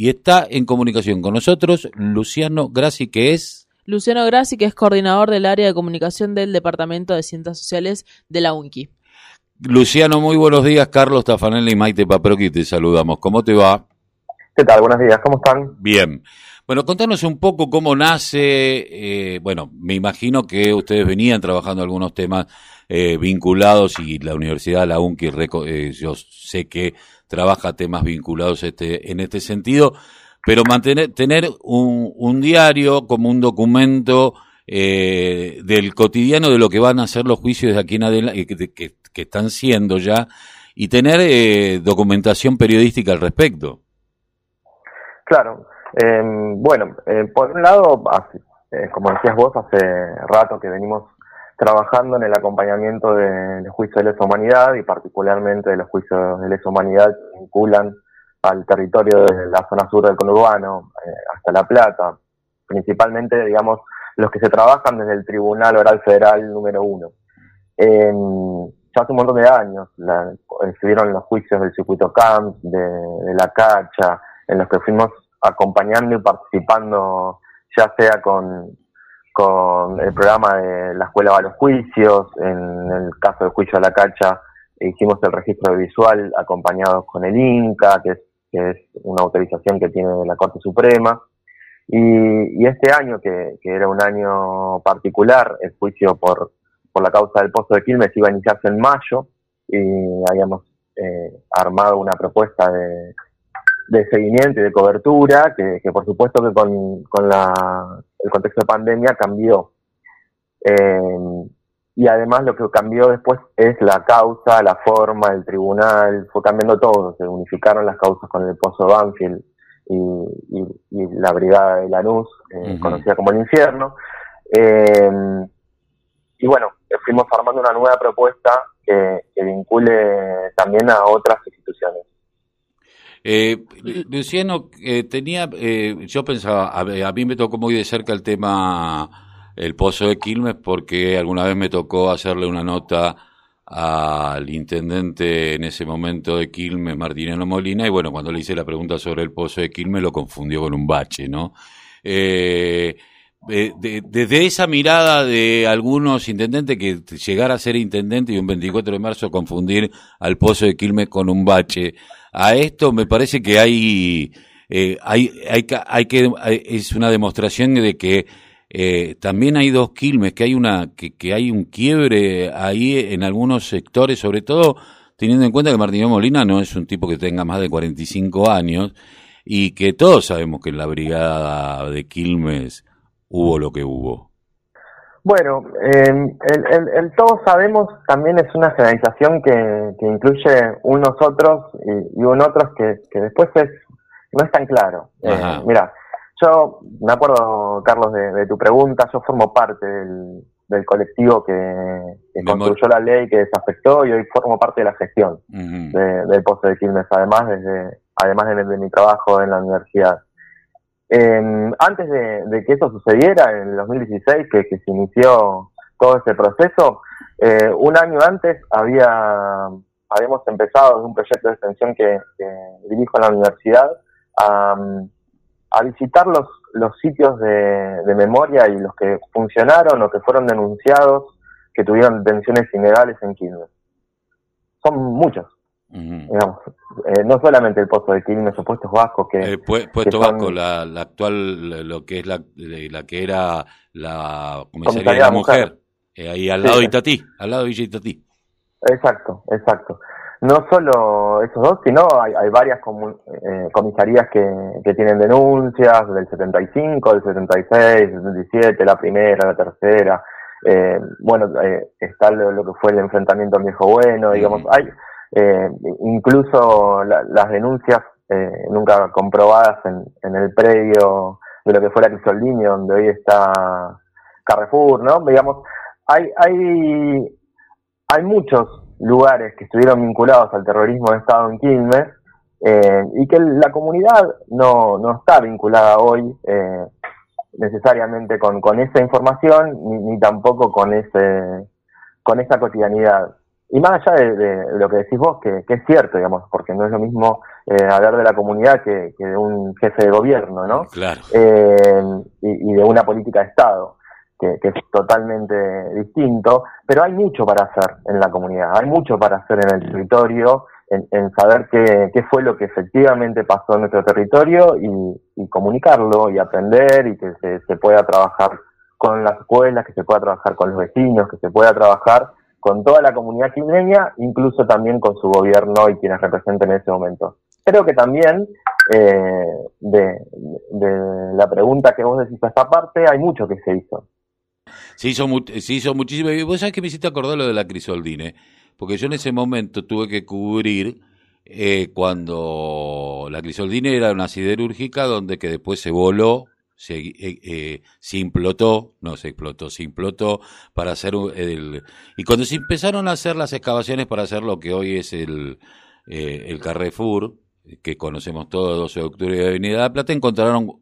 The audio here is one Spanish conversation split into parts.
Y está en comunicación con nosotros Luciano Grassi, que es... Luciano Grassi, que es coordinador del área de comunicación del Departamento de Ciencias Sociales de la UNCI. Luciano, muy buenos días. Carlos Tafanelli y Maite Paproqui te saludamos. ¿Cómo te va? ¿Qué tal? Buenos días. ¿Cómo están? Bien. Bueno, contanos un poco cómo nace, eh, bueno, me imagino que ustedes venían trabajando algunos temas eh, vinculados y la Universidad, la UNCI, eh, yo sé que trabaja temas vinculados este, en este sentido, pero mantener, tener un, un diario como un documento del cotidiano de lo que van a ser los juicios de aquí en adelante, que, que, que están siendo ya, y tener documentación periodística al respecto. Claro, eh, bueno, eh, por un lado, eh, como decías vos, hace rato que venimos trabajando en el acompañamiento del juicio de lesa humanidad y particularmente de los juicios de lesa humanidad que vinculan al territorio de la zona sur del conurbano eh, hasta La Plata, principalmente, digamos, los que se trabajan desde el Tribunal Oral Federal número uno. ya hace un montón de años la, estuvieron los juicios del circuito CAMP, de, de la Cacha, en los que fuimos acompañando y participando, ya sea con, con el programa de la Escuela va los Juicios, en el caso del juicio a la cacha hicimos el registro visual acompañados con el INCA, que es, que es una autorización que tiene la Corte Suprema. Y, y este año, que, que, era un año particular, el juicio por, por la causa del Pozo de Quilmes iba a iniciarse en mayo y habíamos eh, armado una propuesta de, de seguimiento y de cobertura, que, por supuesto que con, con la, el contexto de pandemia cambió. Eh, y además lo que cambió después es la causa, la forma, el tribunal, fue cambiando todo, se unificaron las causas con el Pozo Banfield y, y, la Brigada de Lanús, eh, conocida como el infierno. Eh, y bueno, fuimos armando una nueva propuesta que vincule también a otras instituciones. Eh, Luciano, eh, tenía, eh, yo pensaba, a, mí me tocó muy de cerca el tema el pozo de Quilmes porque alguna vez me tocó hacerle una nota al intendente en ese momento de Quilmes, Martiniano Molina, y bueno, cuando le hice la pregunta sobre el pozo de Quilmes lo confundió con un bache, ¿no? Eh, desde esa mirada de algunos intendentes que llegar a ser intendente y un 24 de marzo confundir al pozo de Quilmes con un bache, a esto me parece que hay, eh, hay, hay, hay que, es una demostración de que eh, también hay dos Quilmes, que hay una, que, hay un quiebre ahí en algunos sectores, sobre todo teniendo en cuenta que Martín Molina no es un tipo que tenga más de 45 años y que todos sabemos que en la brigada de Quilmes hubo lo que hubo? Bueno, el, el, todos sabemos también es una generalización que, que incluye unos otros y, y un otros que, que después es no es tan claro. Eh, mira, yo me acuerdo, Carlos, de, tu pregunta, yo formo parte del, del colectivo que, construyó la ley que desafectó y hoy formo parte de la gestión del Pozo de Quilmes, además, desde, además de mi trabajo en la universidad. Eh, antes de, que eso sucediera, en el 2016, que, se inició todo ese proceso, eh, un año antes había habíamos empezado un proyecto de extensión que, dirijo en la universidad a, visitar los, los sitios de, memoria y los que funcionaron o que fueron denunciados que tuvieron detenciones ilegales en Quilmes. Son muchos, eh, no solamente el Pozo de Quilmes o Puestos Vascos que... Eh, puesto Vasco, la, actual, lo que es la, la que era la comisaría, de la mujer, eh, ahí al lado de Itatí, al lado de Villa Itatí. Exacto, exacto. No solo esos dos, sino hay, hay varias comisarías que, que tienen denuncias del 75, del 76, del 77, la primera, la tercera. bueno, está lo, que fue el enfrentamiento al viejo bueno, digamos, hay eh, incluso las denuncias eh, nunca comprobadas en, en, el predio de lo que fuera Crisoldini, donde hoy está Carrefour, ¿no? Digamos, hay, hay, hay muchos lugares que estuvieron vinculados al terrorismo de Estado en Quilmes eh, y que la comunidad no, no está vinculada hoy eh, necesariamente con, con esa información ni, ni tampoco con ese con esa cotidianidad. Y más allá de, lo que decís vos, que, es cierto, digamos, porque no es lo mismo eh, hablar de la comunidad que, de un jefe de gobierno, ¿no? Claro. Eh, y, de una política de Estado, que, es totalmente distinto, pero hay mucho para hacer en la comunidad, hay mucho para hacer en el territorio, en, saber qué, qué, fue lo que efectivamente pasó en nuestro territorio y, comunicarlo y aprender y que se, se pueda trabajar con las escuelas, que se pueda trabajar con los vecinos, que se pueda trabajar con toda la comunidad quilmeña, incluso también con su gobierno y quienes representen en ese momento. Creo que también eh, de, la pregunta que vos decís a esta parte, hay mucho que se hizo. Se hizo, se hizo muchísimo. Y vos sabés que me hiciste acordar lo de la crisoldine, porque yo en ese momento tuve que cubrir eh, cuando la crisoldine era una siderúrgica donde que después se voló se, eh, eh, se implotó, no se explotó, se implotó para hacer el... Y cuando se empezaron a hacer las excavaciones para hacer lo que hoy es el, eh, el Carrefour, que conocemos todos, 12 de octubre de Avenida de Plata, encontraron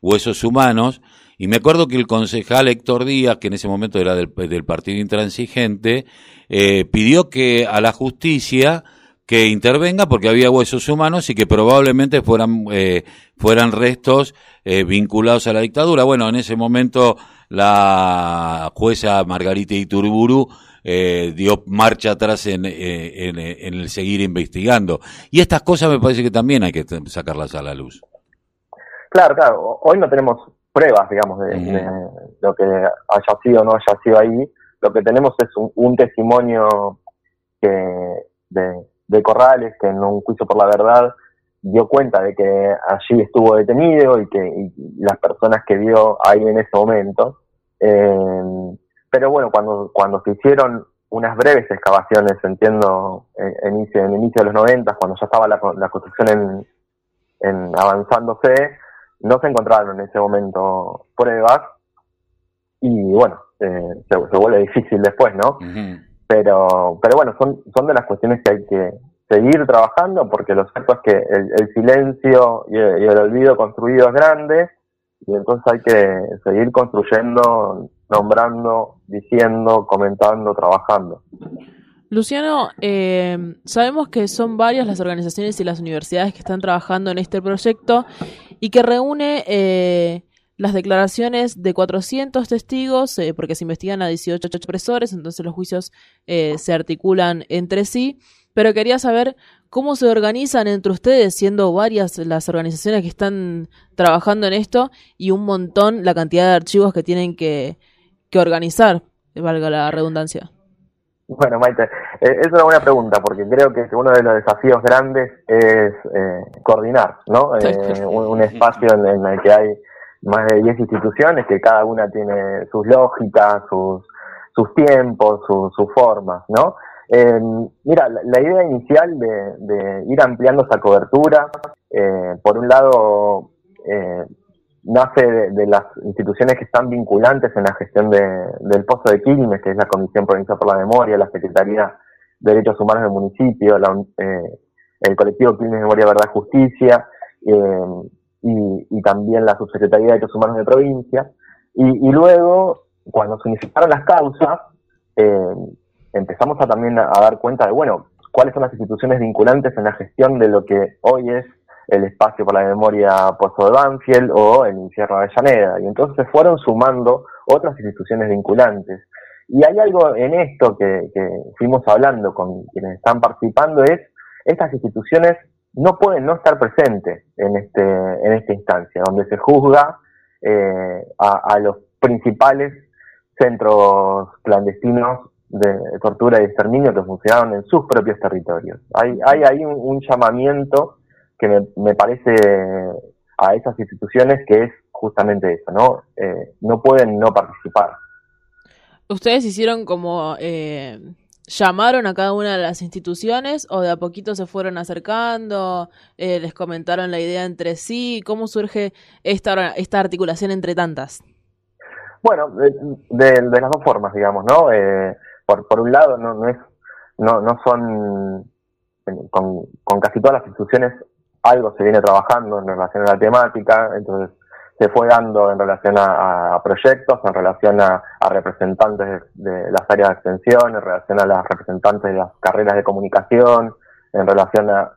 huesos humanos. Y me acuerdo que el concejal Héctor Díaz, que en ese momento era del, del Partido Intransigente, pidió que a la justicia que intervenga porque había huesos humanos y que probablemente fueran, eh, fueran restos eh, vinculados a la dictadura. Bueno, en ese momento la jueza Margarita Iturburu eh, dio marcha atrás en, en, el seguir investigando. Y estas cosas me parece que también hay que sacarlas a la luz. Claro, claro. Hoy no tenemos pruebas, digamos, de, lo que haya sido o no haya sido ahí. Lo que tenemos es un, testimonio que de, de Corrales, que en un juicio por la verdad dio cuenta de que allí estuvo detenido y que las personas que vio ahí en ese momento. Eh, pero bueno, cuando, cuando se hicieron unas breves excavaciones, entiendo, en, en el inicio de los 90, cuando ya estaba la, construcción en, en, avanzándose, no se encontraron en ese momento pruebas y bueno, eh, se, vuelve difícil después, ¿no? Pero, pero bueno, son, son de las cuestiones que hay que seguir trabajando porque lo cierto es que el, silencio y el, olvido construido es grande y entonces hay que seguir construyendo, nombrando, diciendo, comentando, trabajando. Luciano, eh, sabemos que son varias las organizaciones y las universidades que están trabajando en este proyecto y que reúne eh, las declaraciones de 400 testigos, eh, porque se investigan a 18 expresores, entonces los juicios eh, se articulan entre sí, pero quería saber cómo se organizan entre ustedes, siendo varias las organizaciones que están trabajando en esto y un montón la cantidad de archivos que tienen que, que organizar, valga la redundancia. Bueno, Maite, eh, es una buena pregunta porque creo que uno de los desafíos grandes es coordinar, ¿no? un, espacio en el que hay más de 10 instituciones que cada una tiene sus lógicas, sus, sus tiempos, sus formas, ¿no? Eh, mira, la, idea inicial de, ir ampliando esa cobertura, eh, por un lado, eh, nace de, las instituciones que están vinculantes en la gestión del Pozo de Quilmes, que es la Comisión Provincial por la Memoria, la Secretaría de Derechos Humanos del municipio, el colectivo Quilmes Memoria, Verdad, Justicia, y, también la Subsecretaría de Derechos Humanos de provincia. Y, luego, cuando se unificaron las causas, eh, empezamos a también a, dar cuenta de, bueno, cuáles son las instituciones vinculantes en la gestión de lo que hoy es el espacio por la memoria Pozo de Banfield o el infierno de Avellaneda. Y entonces se fueron sumando otras instituciones vinculantes. Y hay algo en esto que, que fuimos hablando con quienes están participando, es estas instituciones no pueden no estar presentes en, este, en esta instancia, donde se juzga eh, a, los principales centros clandestinos de tortura y exterminio que funcionaron en sus propios territorios. Hay, hay ahí un, llamamiento que me, me, parece a esas instituciones que es justamente eso, ¿no? Eh, no pueden no participar. Ustedes hicieron como eh, llamaron a cada una de las instituciones o de a poquito se fueron acercando, eh, les comentaron la idea entre sí, ¿cómo surge esta, esta articulación entre tantas? Bueno, de, las dos formas, digamos, ¿no? Eh, por, por un lado, no, no, es, no, no son, con, con casi todas las instituciones algo se viene trabajando en relación a la temática, entonces se fue dando en relación a, proyectos, en relación a, representantes de, las áreas de extensión, en relación a las representantes de las carreras de comunicación, en relación a,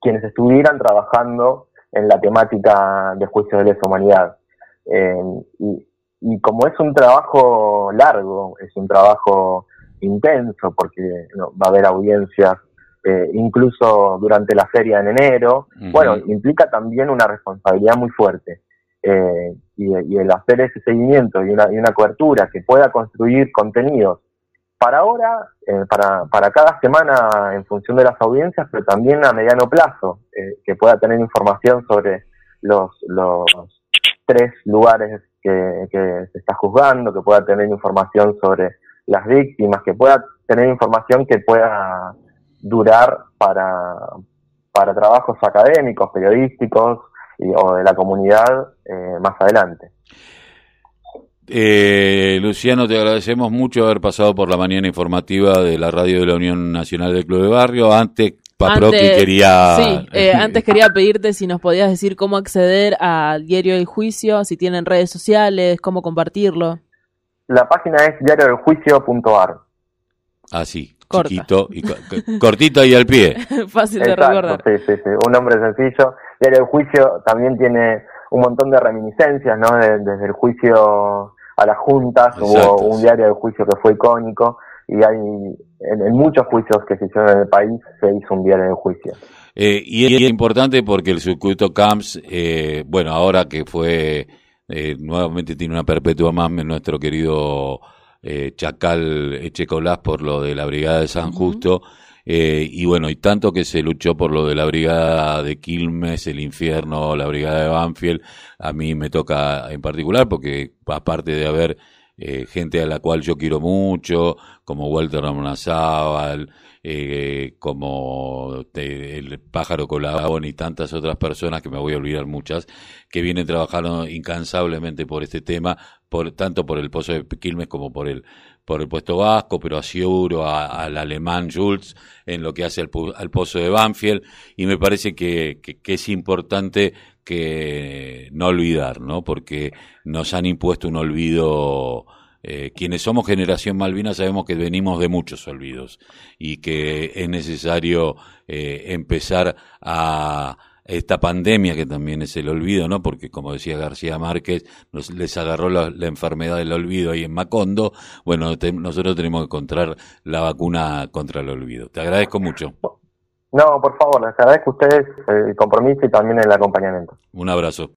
quienes estuvieran trabajando en la temática de juicio de lesa humanidad. Eh, y, como es un trabajo largo, es un trabajo intenso, porque va a haber audiencias eh, incluso durante la feria en enero, bueno, implica también una responsabilidad muy fuerte. Eh, y, el hacer ese seguimiento y una, y una cobertura que pueda construir contenidos para ahora, eh, para, para cada semana en función de las audiencias, pero también a mediano plazo, que pueda tener información sobre los, los tres lugares que, que se está juzgando, que pueda tener información sobre las víctimas, que pueda tener información que pueda durar para, para trabajos académicos, periodísticos o de la comunidad eh, más adelante. Eh, Luciano, te agradecemos mucho haber pasado por la mañana informativa de la radio de la Unión Nacional del Club de Barrio. Antes, Paproqui quería... Sí, eh, antes quería pedirte si nos podías decir cómo acceder al diario del juicio, si tienen redes sociales, cómo compartirlo. La página es diariodeljuicio.ar. Ah, chiquito y cortito y al pie. Fácil de recordar. Sí, sí, sí, un nombre sencillo. Diario del juicio también tiene un montón de reminiscencias, ¿no? desde el juicio a las juntas, hubo un diario de juicio que fue icónico y hay en, muchos juicios que se hicieron en el país se hizo un diario de juicio. Eh, y es importante porque el circuito CAMS, eh, bueno, ahora que fue eh, nuevamente tiene una perpetua más nuestro querido eh, Chacal Echecolás por lo de la Brigada de San Justo. Eh, y bueno, y tanto que se luchó por lo de la Brigada de Quilmes, el Infierno, la Brigada de Banfield, a mí me toca en particular porque aparte de haber eh, gente a la cual yo quiero mucho, como Walter Ramonazábal, eh, como el pájaro colabón y tantas otras personas que me voy a olvidar muchas, que vienen trabajando incansablemente por este tema, por, tanto por el Pozo de Quilmes como por el, por el puesto vasco, pero aseguro al alemán Jules en lo que hace al, al Pozo de Banfield, y me parece que es importante que no olvidar, ¿no? Porque nos han impuesto un olvido. Eh, quienes somos generación Malvina sabemos que venimos de muchos olvidos y que es necesario eh, empezar a esta pandemia que también es el olvido, ¿no? Porque como decía García Márquez, nos, les agarró la, enfermedad del olvido ahí en Macondo. Bueno, nosotros tenemos que encontrar la vacuna contra el olvido. Te agradezco mucho. No, por favor, les agradezco a ustedes el compromiso y también el acompañamiento. Un abrazo.